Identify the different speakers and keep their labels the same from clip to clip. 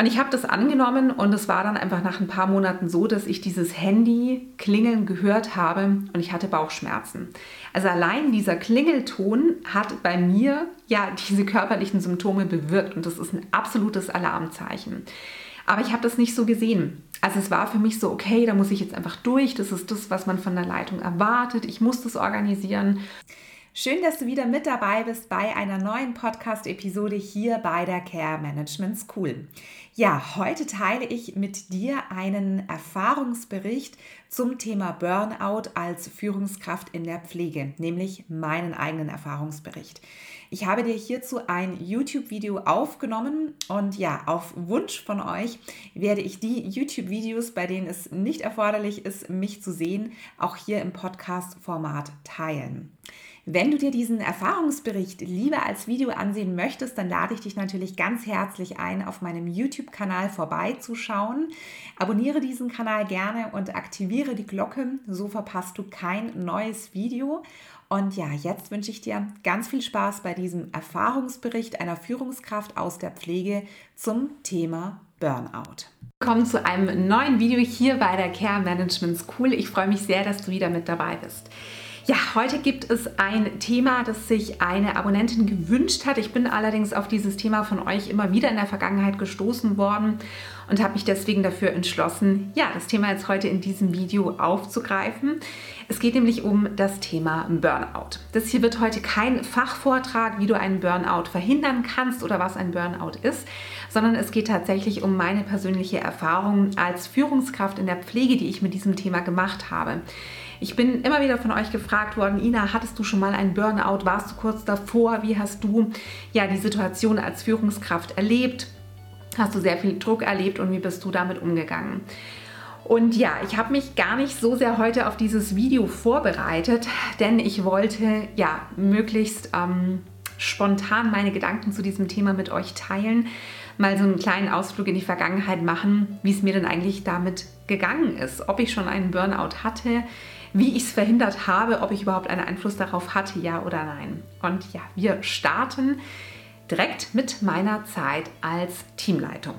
Speaker 1: Und ich habe das angenommen und es war dann einfach nach ein paar Monaten so, dass ich dieses Handy klingeln gehört habe und ich hatte Bauchschmerzen. Also allein dieser Klingelton hat bei mir ja diese körperlichen Symptome bewirkt und das ist ein absolutes Alarmzeichen. Aber ich habe das nicht so gesehen. Also es war für mich so, okay, da muss ich jetzt einfach durch. Das ist das, was man von der Leitung erwartet. Ich muss das organisieren. Schön, dass du wieder mit dabei bist bei einer neuen Podcast-Episode hier bei der Care Management School. Ja, heute teile ich mit dir einen Erfahrungsbericht zum Thema Burnout als Führungskraft in der Pflege, nämlich meinen eigenen Erfahrungsbericht. Ich habe dir hierzu ein YouTube-Video aufgenommen und ja, auf Wunsch von euch werde ich die YouTube-Videos, bei denen es nicht erforderlich ist, mich zu sehen, auch hier im Podcast-Format teilen. Wenn du dir diesen Erfahrungsbericht lieber als Video ansehen möchtest, dann lade ich dich natürlich ganz herzlich ein, auf meinem YouTube-Kanal vorbeizuschauen. Abonniere diesen Kanal gerne und aktiviere die Glocke, so verpasst du kein neues Video. Und ja, jetzt wünsche ich dir ganz viel Spaß bei diesem Erfahrungsbericht einer Führungskraft aus der Pflege zum Thema Burnout. Willkommen zu einem neuen Video hier bei der Care Management School. Ich freue mich sehr, dass du wieder mit dabei bist. Ja, heute gibt es ein Thema, das sich eine Abonnentin gewünscht hat. Ich bin allerdings auf dieses Thema von euch immer wieder in der Vergangenheit gestoßen worden und habe mich deswegen dafür entschlossen, ja, das Thema jetzt heute in diesem Video aufzugreifen. Es geht nämlich um das Thema Burnout. Das hier wird heute kein Fachvortrag, wie du einen Burnout verhindern kannst oder was ein Burnout ist, sondern es geht tatsächlich um meine persönliche Erfahrung als Führungskraft in der Pflege, die ich mit diesem Thema gemacht habe. Ich bin immer wieder von euch gefragt worden, Ina, hattest du schon mal einen Burnout? Warst du kurz davor? Wie hast du ja die Situation als Führungskraft erlebt? Hast du sehr viel Druck erlebt und wie bist du damit umgegangen? Und ja, ich habe mich gar nicht so sehr heute auf dieses Video vorbereitet, denn ich wollte ja möglichst ähm, spontan meine Gedanken zu diesem Thema mit euch teilen, mal so einen kleinen Ausflug in die Vergangenheit machen, wie es mir denn eigentlich damit gegangen ist, ob ich schon einen Burnout hatte, wie ich es verhindert habe, ob ich überhaupt einen Einfluss darauf hatte, ja oder nein. Und ja, wir starten direkt mit meiner Zeit als Teamleitung.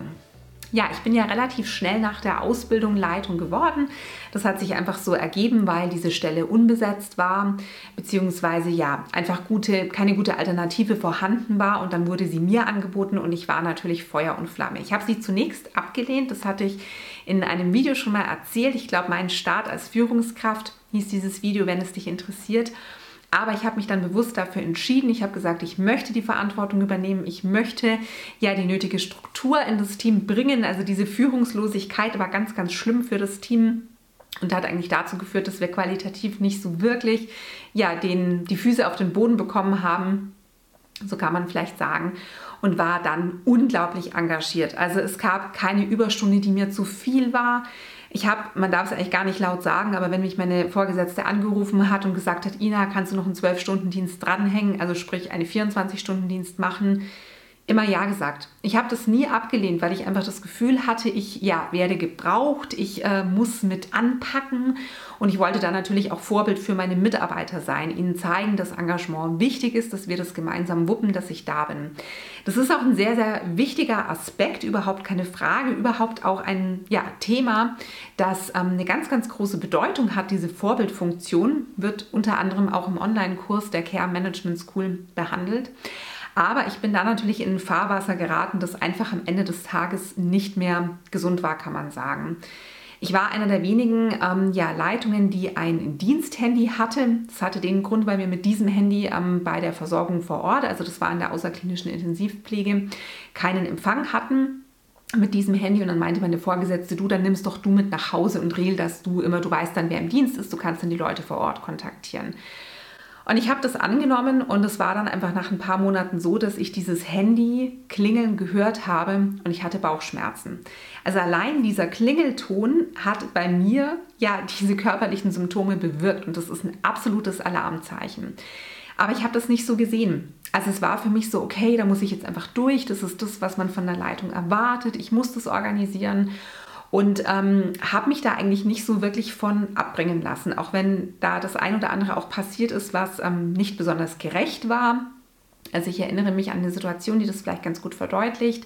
Speaker 1: Ja, ich bin ja relativ schnell nach der Ausbildung Leitung geworden. Das hat sich einfach so ergeben, weil diese Stelle unbesetzt war, beziehungsweise ja, einfach gute, keine gute Alternative vorhanden war und dann wurde sie mir angeboten und ich war natürlich Feuer und Flamme. Ich habe sie zunächst abgelehnt, das hatte ich in einem Video schon mal erzählt. Ich glaube, mein Start als Führungskraft hieß dieses Video, wenn es dich interessiert. Aber ich habe mich dann bewusst dafür entschieden. Ich habe gesagt, ich möchte die Verantwortung übernehmen. Ich möchte ja die nötige Struktur in das Team bringen. Also diese Führungslosigkeit war ganz, ganz schlimm für das Team und hat eigentlich dazu geführt, dass wir qualitativ nicht so wirklich ja, den, die Füße auf den Boden bekommen haben. So kann man vielleicht sagen. Und war dann unglaublich engagiert. Also es gab keine Überstunde, die mir zu viel war. Ich habe, man darf es eigentlich gar nicht laut sagen, aber wenn mich meine Vorgesetzte angerufen hat und gesagt hat, Ina, kannst du noch einen 12-Stunden-Dienst dranhängen, also sprich einen 24-Stunden-Dienst machen, immer Ja gesagt. Ich habe das nie abgelehnt, weil ich einfach das Gefühl hatte, ich ja, werde gebraucht, ich äh, muss mit anpacken und ich wollte da natürlich auch Vorbild für meine Mitarbeiter sein, ihnen zeigen, dass Engagement wichtig ist, dass wir das gemeinsam wuppen, dass ich da bin. Das ist auch ein sehr, sehr wichtiger Aspekt, überhaupt keine Frage, überhaupt auch ein ja, Thema, das ähm, eine ganz, ganz große Bedeutung hat. Diese Vorbildfunktion wird unter anderem auch im Online-Kurs der Care Management School behandelt. Aber ich bin da natürlich in ein Fahrwasser geraten, das einfach am Ende des Tages nicht mehr gesund war, kann man sagen. Ich war einer der wenigen ähm, ja, Leitungen, die ein Diensthandy hatte. Das hatte den Grund, weil wir mit diesem Handy ähm, bei der Versorgung vor Ort, also das war in der außerklinischen Intensivpflege, keinen Empfang hatten mit diesem Handy und dann meinte meine Vorgesetzte, du, dann nimmst doch du mit nach Hause und regel dass du immer, du weißt dann, wer im Dienst ist, du kannst dann die Leute vor Ort kontaktieren. Und ich habe das angenommen und es war dann einfach nach ein paar Monaten so, dass ich dieses Handy klingeln gehört habe und ich hatte Bauchschmerzen. Also allein dieser Klingelton hat bei mir ja diese körperlichen Symptome bewirkt und das ist ein absolutes Alarmzeichen. Aber ich habe das nicht so gesehen. Also es war für mich so, okay, da muss ich jetzt einfach durch. Das ist das, was man von der Leitung erwartet. Ich muss das organisieren und ähm, habe mich da eigentlich nicht so wirklich von abbringen lassen, auch wenn da das ein oder andere auch passiert ist, was ähm, nicht besonders gerecht war. Also ich erinnere mich an eine Situation, die das vielleicht ganz gut verdeutlicht.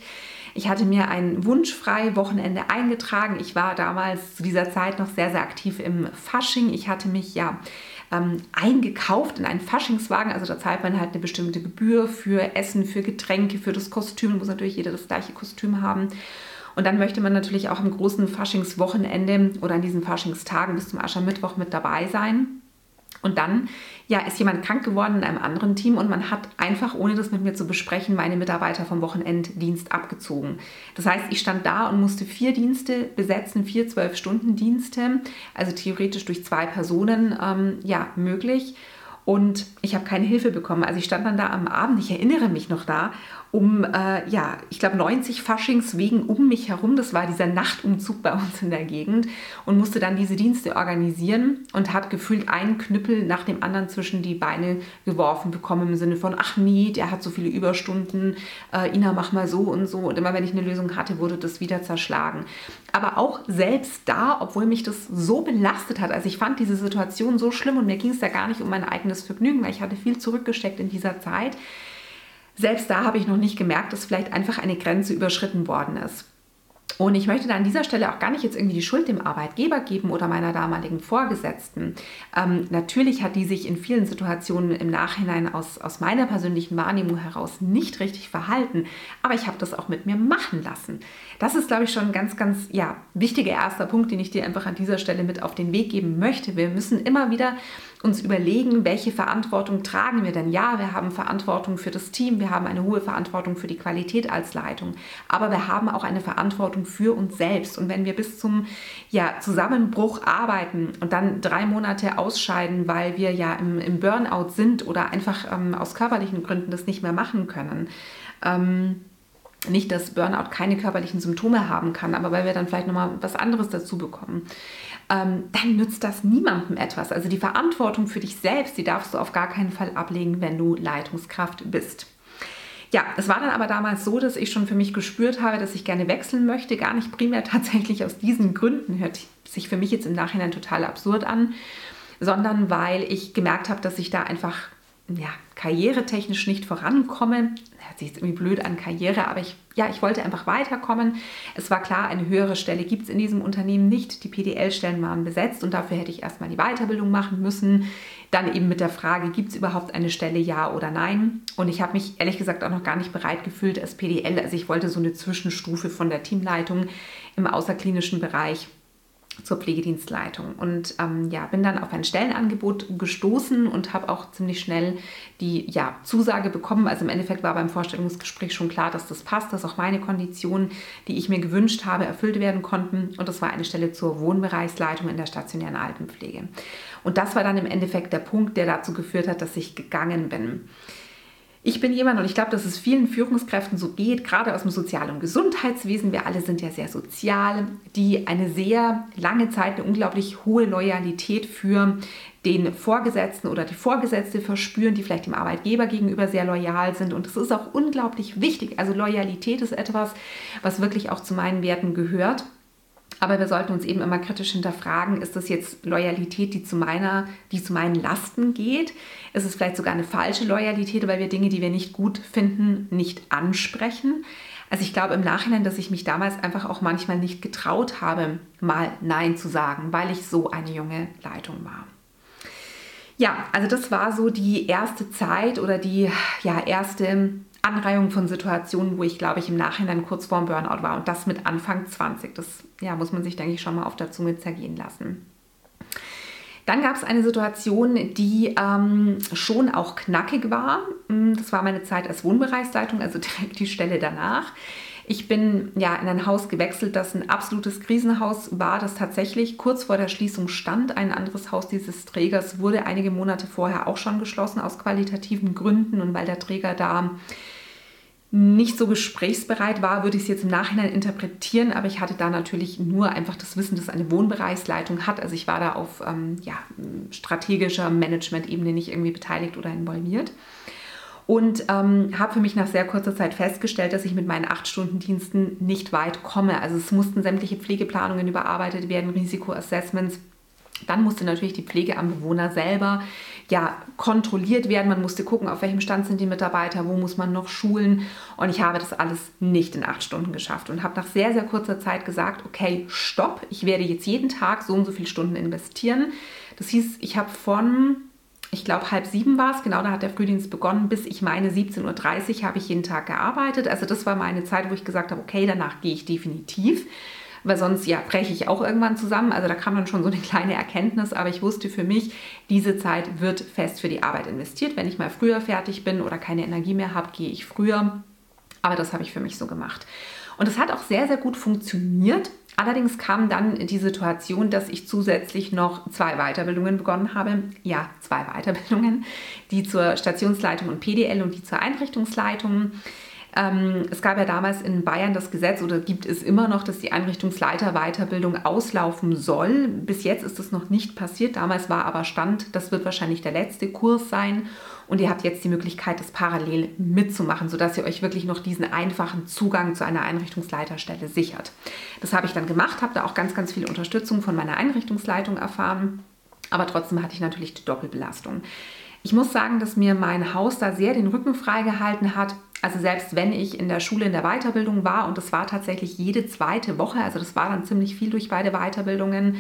Speaker 1: Ich hatte mir ein wunschfrei Wochenende eingetragen. Ich war damals zu dieser Zeit noch sehr, sehr aktiv im Fasching. Ich hatte mich ja ähm, eingekauft in einen Faschingswagen. Also da zahlt man halt eine bestimmte Gebühr für Essen, für Getränke, für das Kostüm. Muss natürlich jeder das gleiche Kostüm haben. Und dann möchte man natürlich auch am großen Faschingswochenende oder an diesen Faschingstagen bis zum Aschermittwoch mit dabei sein. Und dann ja, ist jemand krank geworden in einem anderen Team und man hat einfach, ohne das mit mir zu besprechen, meine Mitarbeiter vom Wochenenddienst abgezogen. Das heißt, ich stand da und musste vier Dienste besetzen, vier Zwölf-Stunden-Dienste, also theoretisch durch zwei Personen ähm, ja, möglich. Und ich habe keine Hilfe bekommen. Also ich stand dann da am Abend, ich erinnere mich noch da, um, äh, ja, ich glaube 90 Faschingswegen um mich herum. Das war dieser Nachtumzug bei uns in der Gegend und musste dann diese Dienste organisieren und hat gefühlt einen Knüppel nach dem anderen zwischen die Beine geworfen bekommen im Sinne von, ach nee, der hat so viele Überstunden, äh, Ina, mach mal so und so. Und immer wenn ich eine Lösung hatte, wurde das wieder zerschlagen. Aber auch selbst da, obwohl mich das so belastet hat, also ich fand diese Situation so schlimm und mir ging es ja gar nicht um mein eigenes Vergnügen, weil ich hatte viel zurückgesteckt in dieser Zeit, selbst da habe ich noch nicht gemerkt, dass vielleicht einfach eine Grenze überschritten worden ist. Und ich möchte da an dieser Stelle auch gar nicht jetzt irgendwie die Schuld dem Arbeitgeber geben oder meiner damaligen Vorgesetzten. Ähm, natürlich hat die sich in vielen Situationen im Nachhinein aus, aus meiner persönlichen Wahrnehmung heraus nicht richtig verhalten, aber ich habe das auch mit mir machen lassen. Das ist, glaube ich, schon ein ganz, ganz ja, wichtiger erster Punkt, den ich dir einfach an dieser Stelle mit auf den Weg geben möchte. Wir müssen immer wieder uns überlegen, welche Verantwortung tragen wir denn? Ja, wir haben Verantwortung für das Team, wir haben eine hohe Verantwortung für die Qualität als Leitung, aber wir haben auch eine Verantwortung für uns selbst. Und wenn wir bis zum ja, Zusammenbruch arbeiten und dann drei Monate ausscheiden, weil wir ja im, im Burnout sind oder einfach ähm, aus körperlichen Gründen das nicht mehr machen können, ähm, nicht, dass Burnout keine körperlichen Symptome haben kann, aber weil wir dann vielleicht nochmal was anderes dazu bekommen ähm, dann nützt das niemandem etwas. Also die Verantwortung für dich selbst, die darfst du auf gar keinen Fall ablegen, wenn du Leitungskraft bist. Ja, es war dann aber damals so, dass ich schon für mich gespürt habe, dass ich gerne wechseln möchte. Gar nicht primär tatsächlich aus diesen Gründen, hört sich für mich jetzt im Nachhinein total absurd an, sondern weil ich gemerkt habe, dass ich da einfach ja, karrieretechnisch nicht vorankomme. Hört sich jetzt irgendwie blöd an Karriere, aber ich, ja, ich wollte einfach weiterkommen. Es war klar, eine höhere Stelle gibt es in diesem Unternehmen nicht. Die PDL-Stellen waren besetzt und dafür hätte ich erstmal die Weiterbildung machen müssen. Dann eben mit der Frage, gibt es überhaupt eine Stelle, ja oder nein? Und ich habe mich ehrlich gesagt auch noch gar nicht bereit gefühlt als PDL. Also ich wollte so eine Zwischenstufe von der Teamleitung im außerklinischen Bereich zur Pflegedienstleitung und ähm, ja, bin dann auf ein Stellenangebot gestoßen und habe auch ziemlich schnell die ja, Zusage bekommen. Also im Endeffekt war beim Vorstellungsgespräch schon klar, dass das passt, dass auch meine Konditionen, die ich mir gewünscht habe, erfüllt werden konnten. Und das war eine Stelle zur Wohnbereichsleitung in der stationären Altenpflege. Und das war dann im Endeffekt der Punkt, der dazu geführt hat, dass ich gegangen bin. Ich bin jemand, und ich glaube, dass es vielen Führungskräften so geht, gerade aus dem Sozial- und Gesundheitswesen, wir alle sind ja sehr sozial, die eine sehr lange Zeit eine unglaublich hohe Loyalität für den Vorgesetzten oder die Vorgesetzte verspüren, die vielleicht dem Arbeitgeber gegenüber sehr loyal sind. Und das ist auch unglaublich wichtig. Also Loyalität ist etwas, was wirklich auch zu meinen Werten gehört. Aber wir sollten uns eben immer kritisch hinterfragen, ist das jetzt Loyalität, die zu meiner, die zu meinen Lasten geht? Ist es vielleicht sogar eine falsche Loyalität, weil wir Dinge, die wir nicht gut finden, nicht ansprechen? Also ich glaube im Nachhinein, dass ich mich damals einfach auch manchmal nicht getraut habe, mal Nein zu sagen, weil ich so eine junge Leitung war. Ja, also das war so die erste Zeit oder die ja, erste Anreihung von Situationen, wo ich, glaube ich, im Nachhinein kurz vorm Burnout war und das mit Anfang 20. Das ja, muss man sich, denke ich, schon mal auf der Zunge zergehen lassen. Dann gab es eine Situation, die ähm, schon auch knackig war. Mm, das war meine Zeit als Wohnbereichsleitung, also direkt die Stelle danach. Ich bin ja in ein Haus gewechselt, das ein absolutes Krisenhaus war, das tatsächlich kurz vor der Schließung stand. Ein anderes Haus dieses Trägers wurde einige Monate vorher auch schon geschlossen aus qualitativen Gründen und weil der Träger da nicht so gesprächsbereit war, würde ich es jetzt im Nachhinein interpretieren, aber ich hatte da natürlich nur einfach das Wissen, dass eine Wohnbereichsleitung hat. Also ich war da auf ähm, ja, strategischer Management-Ebene nicht irgendwie beteiligt oder involviert. Und ähm, habe für mich nach sehr kurzer Zeit festgestellt, dass ich mit meinen 8-Stunden-Diensten nicht weit komme. Also es mussten sämtliche Pflegeplanungen überarbeitet werden, Risikoassessments Dann musste natürlich die Pflege am Bewohner selber ja, kontrolliert werden. Man musste gucken, auf welchem Stand sind die Mitarbeiter, wo muss man noch schulen. Und ich habe das alles nicht in acht Stunden geschafft und habe nach sehr, sehr kurzer Zeit gesagt, okay, stopp, ich werde jetzt jeden Tag so und so viele Stunden investieren. Das hieß, ich habe von ich glaube, halb sieben war es, genau, da hat der Frühdienst begonnen, bis ich meine 17.30 Uhr habe ich jeden Tag gearbeitet. Also das war meine Zeit, wo ich gesagt habe, okay, danach gehe ich definitiv weil sonst ja breche ich auch irgendwann zusammen. Also da kam dann schon so eine kleine Erkenntnis, aber ich wusste für mich, diese Zeit wird fest für die Arbeit investiert. Wenn ich mal früher fertig bin oder keine Energie mehr habe, gehe ich früher. Aber das habe ich für mich so gemacht. Und es hat auch sehr, sehr gut funktioniert. Allerdings kam dann die Situation, dass ich zusätzlich noch zwei Weiterbildungen begonnen habe. Ja, zwei Weiterbildungen, die zur Stationsleitung und PDL und die zur Einrichtungsleitung. Ähm, es gab ja damals in Bayern das Gesetz oder gibt es immer noch, dass die Einrichtungsleiter-Weiterbildung auslaufen soll. Bis jetzt ist das noch nicht passiert. Damals war aber Stand, das wird wahrscheinlich der letzte Kurs sein. Und ihr habt jetzt die Möglichkeit, das parallel mitzumachen, sodass ihr euch wirklich noch diesen einfachen Zugang zu einer Einrichtungsleiterstelle sichert. Das habe ich dann gemacht, habe da auch ganz, ganz viel Unterstützung von meiner Einrichtungsleitung erfahren. Aber trotzdem hatte ich natürlich die Doppelbelastung. Ich muss sagen, dass mir mein Haus da sehr den Rücken freigehalten hat. Also selbst wenn ich in der Schule in der Weiterbildung war und das war tatsächlich jede zweite Woche, also das war dann ziemlich viel durch beide Weiterbildungen,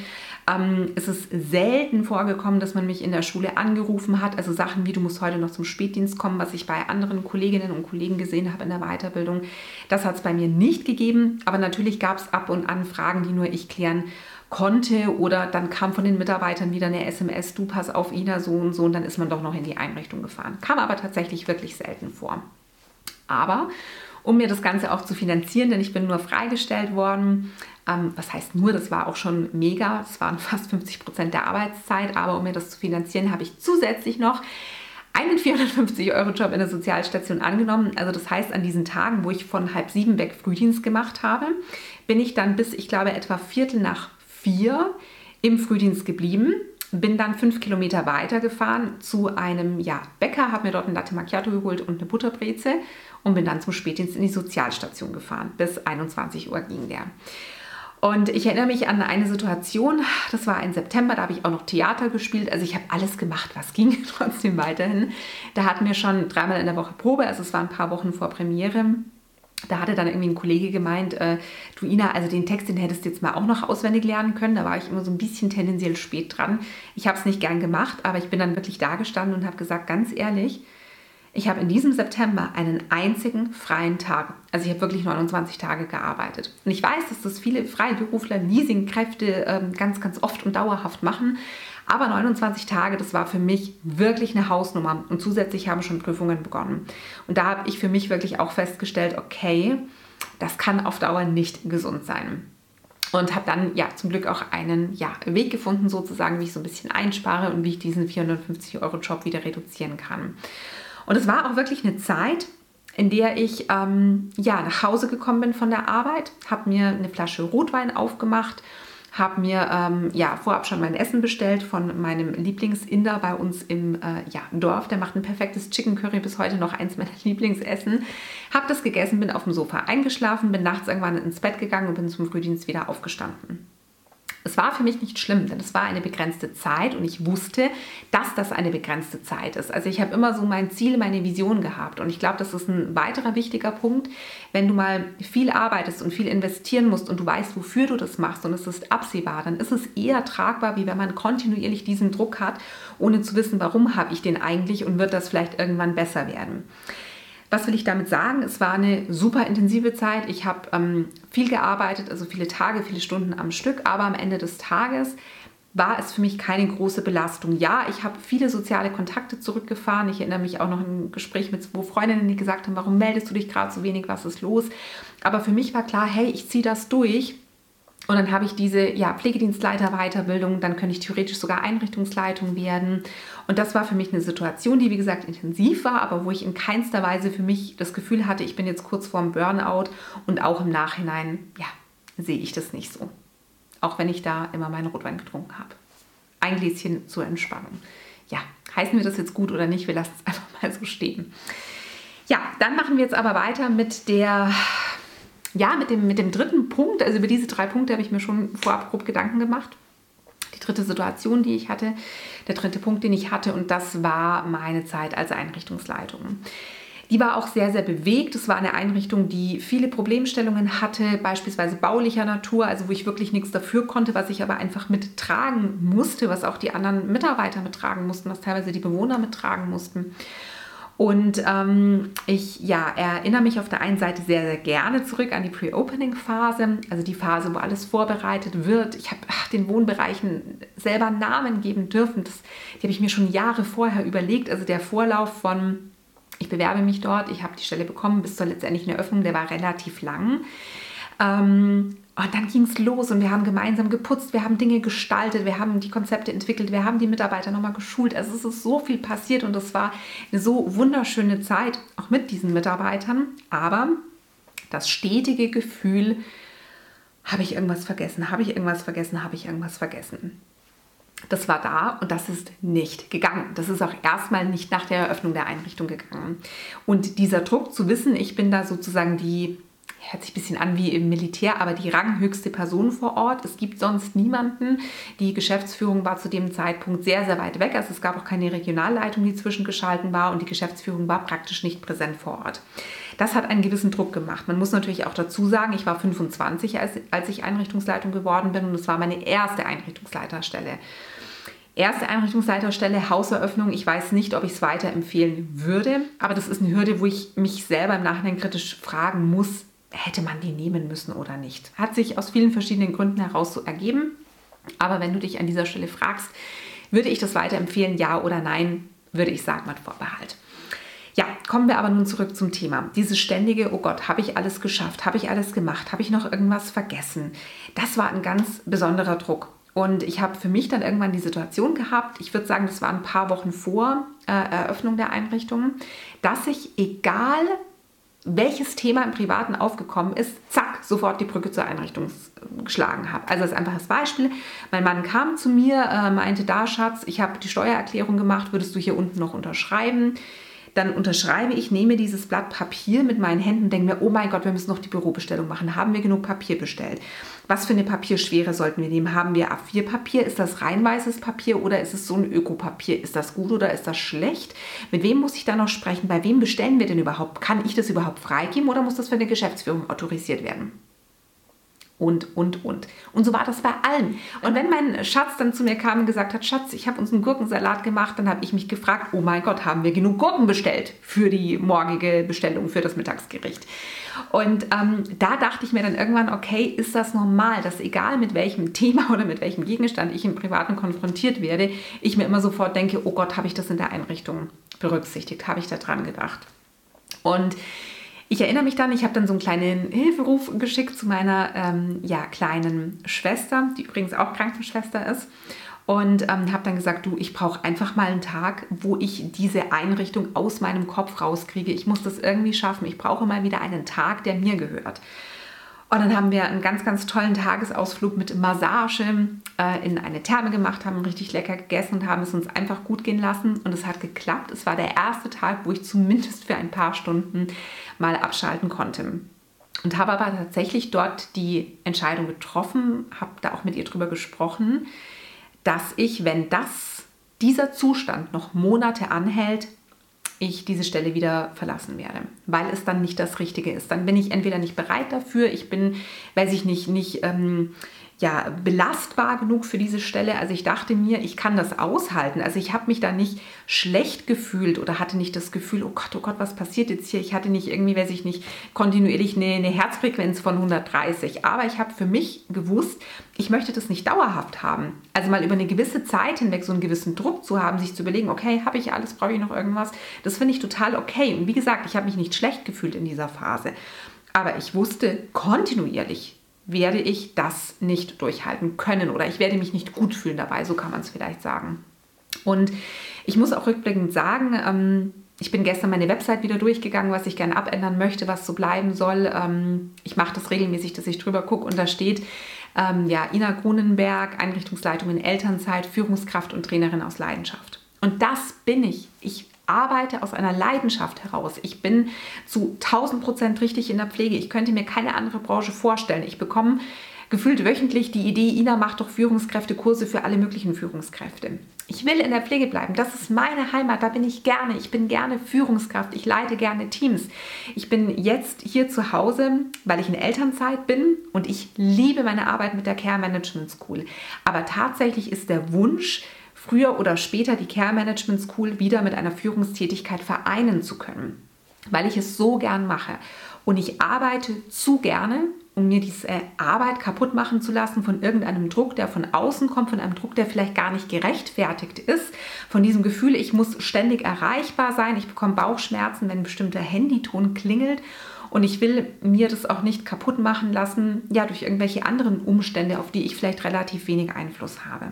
Speaker 1: ähm, ist es selten vorgekommen, dass man mich in der Schule angerufen hat. Also Sachen wie du musst heute noch zum Spätdienst kommen, was ich bei anderen Kolleginnen und Kollegen gesehen habe in der Weiterbildung. Das hat es bei mir nicht gegeben, aber natürlich gab es ab und an Fragen, die nur ich klären konnte oder dann kam von den Mitarbeitern wieder eine SMS, du pass auf Ina so und so und dann ist man doch noch in die Einrichtung gefahren. Kam aber tatsächlich wirklich selten vor. Aber um mir das Ganze auch zu finanzieren, denn ich bin nur freigestellt worden. Ähm, was heißt nur, das war auch schon mega, das waren fast 50 Prozent der Arbeitszeit, aber um mir das zu finanzieren, habe ich zusätzlich noch einen 450-Euro-Job in der Sozialstation angenommen. Also das heißt, an diesen Tagen, wo ich von halb sieben weg Frühdienst gemacht habe, bin ich dann bis, ich glaube, etwa Viertel nach vier im Frühdienst geblieben bin dann fünf Kilometer weiter gefahren zu einem ja, Bäcker, habe mir dort ein Latte Macchiato geholt und eine Butterbreze und bin dann zum Spätdienst in die Sozialstation gefahren. Bis 21 Uhr ging der. Und ich erinnere mich an eine Situation, das war im September, da habe ich auch noch Theater gespielt. Also ich habe alles gemacht, was ging, trotzdem weiterhin. Da hatten wir schon dreimal in der Woche Probe, also es war ein paar Wochen vor Premiere da hatte dann irgendwie ein Kollege gemeint, äh, du Ina, also den Text, den hättest du jetzt mal auch noch auswendig lernen können. Da war ich immer so ein bisschen tendenziell spät dran. Ich habe es nicht gern gemacht, aber ich bin dann wirklich da gestanden und habe gesagt, ganz ehrlich, ich habe in diesem September einen einzigen freien Tag. Also ich habe wirklich 29 Tage gearbeitet. Und ich weiß, dass das viele Freiberufler, Leasingkräfte ähm, ganz, ganz oft und dauerhaft machen. Aber 29 Tage, das war für mich wirklich eine Hausnummer. Und zusätzlich haben schon Prüfungen begonnen. Und da habe ich für mich wirklich auch festgestellt, okay, das kann auf Dauer nicht gesund sein. Und habe dann ja zum Glück auch einen ja, Weg gefunden, sozusagen, wie ich so ein bisschen einspare und wie ich diesen 450 Euro Job wieder reduzieren kann. Und es war auch wirklich eine Zeit, in der ich ähm, ja, nach Hause gekommen bin von der Arbeit, habe mir eine Flasche Rotwein aufgemacht habe mir ähm, ja, vorab schon mein Essen bestellt von meinem Lieblingsinder bei uns im äh, ja, Dorf. Der macht ein perfektes Chicken Curry, bis heute noch eins meiner Lieblingsessen. Habe das gegessen, bin auf dem Sofa eingeschlafen, bin nachts irgendwann ins Bett gegangen und bin zum Frühdienst wieder aufgestanden. Es war für mich nicht schlimm, denn es war eine begrenzte Zeit und ich wusste, dass das eine begrenzte Zeit ist. Also ich habe immer so mein Ziel, meine Vision gehabt und ich glaube, das ist ein weiterer wichtiger Punkt, wenn du mal viel arbeitest und viel investieren musst und du weißt, wofür du das machst und es ist absehbar, dann ist es eher tragbar, wie wenn man kontinuierlich diesen Druck hat, ohne zu wissen, warum habe ich den eigentlich und wird das vielleicht irgendwann besser werden. Was will ich damit sagen? Es war eine super intensive Zeit. Ich habe ähm, viel gearbeitet, also viele Tage, viele Stunden am Stück, aber am Ende des Tages war es für mich keine große Belastung. Ja, ich habe viele soziale Kontakte zurückgefahren. Ich erinnere mich auch noch an ein Gespräch mit zwei Freundinnen, die gesagt haben, warum meldest du dich gerade so wenig, was ist los? Aber für mich war klar, hey, ich ziehe das durch und dann habe ich diese ja, Pflegedienstleiter-Weiterbildung, dann könnte ich theoretisch sogar Einrichtungsleitung werden. Und das war für mich eine Situation, die wie gesagt intensiv war, aber wo ich in keinster Weise für mich das Gefühl hatte, ich bin jetzt kurz vorm Burnout und auch im Nachhinein, ja, sehe ich das nicht so. Auch wenn ich da immer meinen Rotwein getrunken habe. Ein Gläschen zur Entspannung. Ja, heißen wir das jetzt gut oder nicht? Wir lassen es einfach mal so stehen. Ja, dann machen wir jetzt aber weiter mit der ja, mit dem, mit dem dritten Punkt, also über diese drei Punkte habe ich mir schon vorab grob Gedanken gemacht. die dritte Situation, die ich hatte, der dritte Punkt, den ich hatte. Und das war meine Zeit als Einrichtungsleitung. Die war auch sehr, sehr bewegt. Es war eine Einrichtung, die viele Problemstellungen hatte, beispielsweise baulicher Natur, also wo ich wirklich nichts dafür konnte, was ich aber einfach mittragen musste, was auch die anderen Mitarbeiter mittragen mussten, was teilweise die Bewohner mittragen mussten. Und ähm, ich ja, erinnere mich auf der einen Seite sehr, sehr gerne zurück an die Pre-Opening-Phase, also die Phase, wo alles vorbereitet wird. Ich habe den Wohnbereichen selber Namen geben dürfen. Das, die habe ich mir schon Jahre vorher überlegt. Also der Vorlauf von, ich bewerbe mich dort, ich habe die Stelle bekommen, bis zur letztendlichen Eröffnung, der war relativ lang. Ähm, und dann ging es los und wir haben gemeinsam geputzt, wir haben Dinge gestaltet, wir haben die Konzepte entwickelt, wir haben die Mitarbeiter nochmal geschult. Also es ist so viel passiert und es war eine so wunderschöne Zeit, auch mit diesen Mitarbeitern. Aber das stetige Gefühl, habe ich irgendwas vergessen, habe ich irgendwas vergessen, habe ich irgendwas vergessen. Das war da und das ist nicht gegangen. Das ist auch erstmal nicht nach der Eröffnung der Einrichtung gegangen. Und dieser Druck zu wissen, ich bin da sozusagen die hört sich ein bisschen an wie im Militär, aber die ranghöchste Person vor Ort. Es gibt sonst niemanden. Die Geschäftsführung war zu dem Zeitpunkt sehr, sehr weit weg. Also es gab auch keine Regionalleitung, die zwischengeschalten war und die Geschäftsführung war praktisch nicht präsent vor Ort. Das hat einen gewissen Druck gemacht. Man muss natürlich auch dazu sagen, ich war 25, als, als ich Einrichtungsleitung geworden bin und es war meine erste Einrichtungsleiterstelle. Erste Einrichtungsleiterstelle, Hauseröffnung. Ich weiß nicht, ob ich es weiterempfehlen würde, aber das ist eine Hürde, wo ich mich selber im Nachhinein kritisch fragen muss, hätte man die nehmen müssen oder nicht. Hat sich aus vielen verschiedenen Gründen heraus so ergeben. Aber wenn du dich an dieser Stelle fragst, würde ich das weiterempfehlen, ja oder nein, würde ich sagen mit Vorbehalt. Ja, kommen wir aber nun zurück zum Thema. Dieses ständige, oh Gott, habe ich alles geschafft? Habe ich alles gemacht? Habe ich noch irgendwas vergessen? Das war ein ganz besonderer Druck. Und ich habe für mich dann irgendwann die Situation gehabt, ich würde sagen, das war ein paar Wochen vor äh, Eröffnung der Einrichtung, dass ich, egal welches Thema im Privaten aufgekommen ist, zack, sofort die Brücke zur Einrichtung geschlagen habe. Also als einfaches Beispiel, mein Mann kam zu mir, äh, meinte, da Schatz, ich habe die Steuererklärung gemacht, würdest du hier unten noch unterschreiben? Dann unterschreibe ich, nehme dieses Blatt Papier mit meinen Händen denke mir, oh mein Gott, wir müssen noch die Bürobestellung machen. Haben wir genug Papier bestellt? Was für eine Papierschwere sollten wir nehmen? Haben wir A4-Papier? Ist das rein weißes Papier oder ist es so ein Ökopapier? Ist das gut oder ist das schlecht? Mit wem muss ich da noch sprechen? Bei wem bestellen wir denn überhaupt? Kann ich das überhaupt freigeben oder muss das für eine Geschäftsführung autorisiert werden? Und, und, und. Und so war das bei allen. Und wenn mein Schatz dann zu mir kam und gesagt hat, Schatz, ich habe uns einen Gurkensalat gemacht, dann habe ich mich gefragt, oh mein Gott, haben wir genug Gurken bestellt für die morgige Bestellung, für das Mittagsgericht? Und ähm, da dachte ich mir dann irgendwann, okay, ist das normal, dass egal mit welchem Thema oder mit welchem Gegenstand ich im Privaten konfrontiert werde, ich mir immer sofort denke, oh Gott, habe ich das in der Einrichtung berücksichtigt, habe ich da dran gedacht? Und ich erinnere mich dann, ich habe dann so einen kleinen Hilferuf geschickt zu meiner ähm, ja, kleinen Schwester, die übrigens auch Krankenschwester ist. Und ähm, habe dann gesagt, du, ich brauche einfach mal einen Tag, wo ich diese Einrichtung aus meinem Kopf rauskriege. Ich muss das irgendwie schaffen. Ich brauche mal wieder einen Tag, der mir gehört. Und dann haben wir einen ganz, ganz tollen Tagesausflug mit Massage äh, in eine Therme gemacht, haben richtig lecker gegessen und haben es uns einfach gut gehen lassen. Und es hat geklappt. Es war der erste Tag, wo ich zumindest für ein paar Stunden mal abschalten konnte. Und habe aber tatsächlich dort die Entscheidung getroffen, habe da auch mit ihr drüber gesprochen, dass ich, wenn das, dieser Zustand noch Monate anhält, ich diese Stelle wieder verlassen werde, weil es dann nicht das Richtige ist. Dann bin ich entweder nicht bereit dafür, ich bin, weiß ich nicht, nicht ähm, ja, belastbar genug für diese Stelle. Also ich dachte mir, ich kann das aushalten. Also ich habe mich da nicht schlecht gefühlt oder hatte nicht das Gefühl, oh Gott, oh Gott, was passiert jetzt hier? Ich hatte nicht irgendwie, weiß ich nicht, kontinuierlich eine, eine Herzfrequenz von 130. Aber ich habe für mich gewusst, ich möchte das nicht dauerhaft haben. Also mal über eine gewisse Zeit hinweg so einen gewissen Druck zu haben, sich zu überlegen, okay, habe ich alles, brauche ich noch irgendwas? Das finde ich total okay. Und wie gesagt, ich habe mich nicht schlecht gefühlt in dieser Phase. Aber ich wusste kontinuierlich, werde ich das nicht durchhalten können oder ich werde mich nicht gut fühlen dabei, so kann man es vielleicht sagen. Und ich muss auch rückblickend sagen, ähm, ich bin gestern meine Website wieder durchgegangen, was ich gerne abändern möchte, was so bleiben soll. Ähm, ich mache das regelmäßig, dass ich drüber gucke und da steht, ähm, ja, Ina Grunenberg, Einrichtungsleitung in Elternzeit, Führungskraft und Trainerin aus Leidenschaft. Und das bin ich. Ich arbeite aus einer Leidenschaft heraus. Ich bin zu 1000 Prozent richtig in der Pflege. Ich könnte mir keine andere Branche vorstellen. Ich bekomme gefühlt wöchentlich die Idee, Ina macht doch Führungskräftekurse für alle möglichen Führungskräfte. Ich will in der Pflege bleiben. Das ist meine Heimat. Da bin ich gerne. Ich bin gerne Führungskraft. Ich leite gerne Teams. Ich bin jetzt hier zu Hause, weil ich in Elternzeit bin und ich liebe meine Arbeit mit der Care Management School. Aber tatsächlich ist der Wunsch, früher oder später die Care Management School wieder mit einer Führungstätigkeit vereinen zu können, weil ich es so gern mache. Und ich arbeite zu gerne, um mir diese Arbeit kaputt machen zu lassen von irgendeinem Druck, der von außen kommt, von einem Druck, der vielleicht gar nicht gerechtfertigt ist, von diesem Gefühl, ich muss ständig erreichbar sein, ich bekomme Bauchschmerzen, wenn ein bestimmter Handyton klingelt und ich will mir das auch nicht kaputt machen lassen, ja, durch irgendwelche anderen Umstände, auf die ich vielleicht relativ wenig Einfluss habe.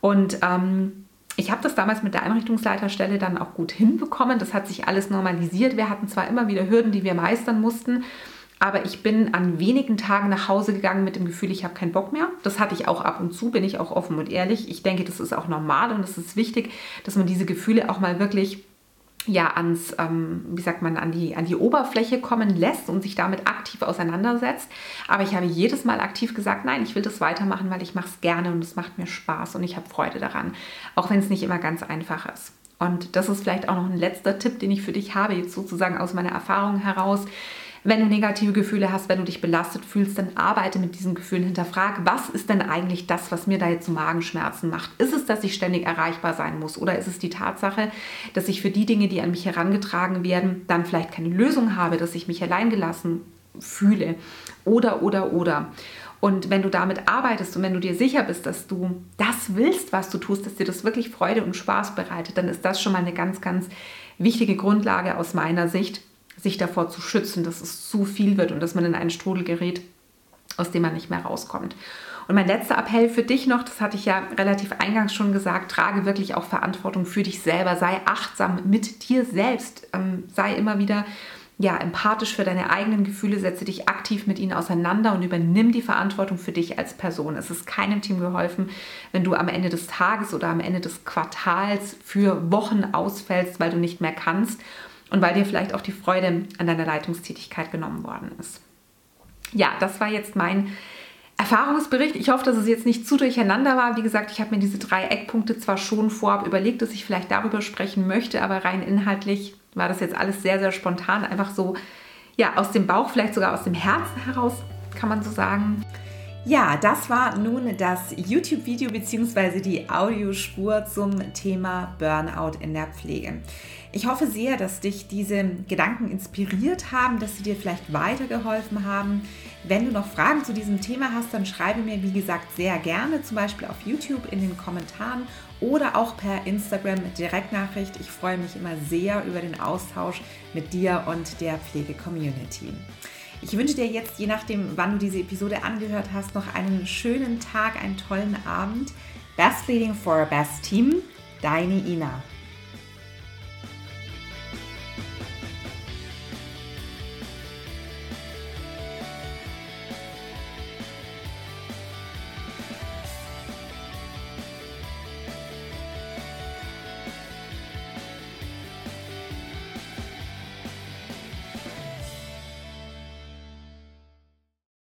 Speaker 1: Und ähm, ich habe das damals mit der Einrichtungsleiterstelle dann auch gut hinbekommen. Das hat sich alles normalisiert. Wir hatten zwar immer wieder Hürden, die wir meistern mussten, aber ich bin an wenigen Tagen nach Hause gegangen mit dem Gefühl, ich habe keinen Bock mehr. Das hatte ich auch ab und zu, bin ich auch offen und ehrlich. Ich denke, das ist auch normal und es ist wichtig, dass man diese Gefühle auch mal wirklich ja ans, ähm, wie sagt man, an die, an die Oberfläche kommen lässt und sich damit aktiv auseinandersetzt. Aber ich habe jedes Mal aktiv gesagt, nein, ich will das weitermachen, weil ich mache es gerne und es macht mir Spaß und ich habe Freude daran, auch wenn es nicht immer ganz einfach ist. Und das ist vielleicht auch noch ein letzter Tipp, den ich für dich habe, jetzt sozusagen aus meiner Erfahrung heraus. Wenn du negative Gefühle hast, wenn du dich belastet fühlst, dann arbeite mit diesen Gefühlen. Hinterfrag, was ist denn eigentlich das, was mir da jetzt so Magenschmerzen macht? Ist es, dass ich ständig erreichbar sein muss? Oder ist es die Tatsache, dass ich für die Dinge, die an mich herangetragen werden, dann vielleicht keine Lösung habe, dass ich mich alleingelassen fühle? Oder, oder, oder. Und wenn du damit arbeitest und wenn du dir sicher bist, dass du das willst, was du tust, dass dir das wirklich Freude und Spaß bereitet, dann ist das schon mal eine ganz, ganz wichtige Grundlage aus meiner Sicht, sich davor zu schützen, dass es zu viel wird und dass man in einen Strudel gerät, aus dem man nicht mehr rauskommt. Und mein letzter Appell für dich noch, das hatte ich ja relativ eingangs schon gesagt, trage wirklich auch Verantwortung für dich selber, sei achtsam mit dir selbst, ähm, sei immer wieder ja, empathisch für deine eigenen Gefühle, setze dich aktiv mit ihnen auseinander und übernimm die Verantwortung für dich als Person. Es ist keinem Team geholfen, wenn du am Ende des Tages oder am Ende des Quartals für Wochen ausfällst, weil du nicht mehr kannst und weil dir vielleicht auch die Freude an deiner Leitungstätigkeit genommen worden ist. Ja, das war jetzt mein Erfahrungsbericht. Ich hoffe, dass es jetzt nicht zu durcheinander war. Wie gesagt, ich habe mir diese drei Eckpunkte zwar schon vorab überlegt, dass ich vielleicht darüber sprechen möchte, aber rein inhaltlich war das jetzt alles sehr, sehr spontan, einfach so ja, aus dem Bauch, vielleicht sogar aus dem Herzen heraus, kann man so sagen. Ja, das war nun das YouTube-Video bzw. die Audiospur zum Thema Burnout in der Pflege. Ich hoffe sehr, dass dich diese Gedanken inspiriert haben, dass sie dir vielleicht weitergeholfen haben. Wenn du noch Fragen zu diesem Thema hast, dann schreibe mir, wie gesagt, sehr gerne, zum Beispiel auf YouTube in den Kommentaren oder auch per Instagram mit Direktnachricht. Ich freue mich immer sehr über den Austausch mit dir und der Pflege-Community. Ich wünsche dir jetzt, je nachdem, wann du diese Episode angehört hast, noch einen schönen Tag, einen tollen Abend. Best Leading for a Best Team, deine Ina.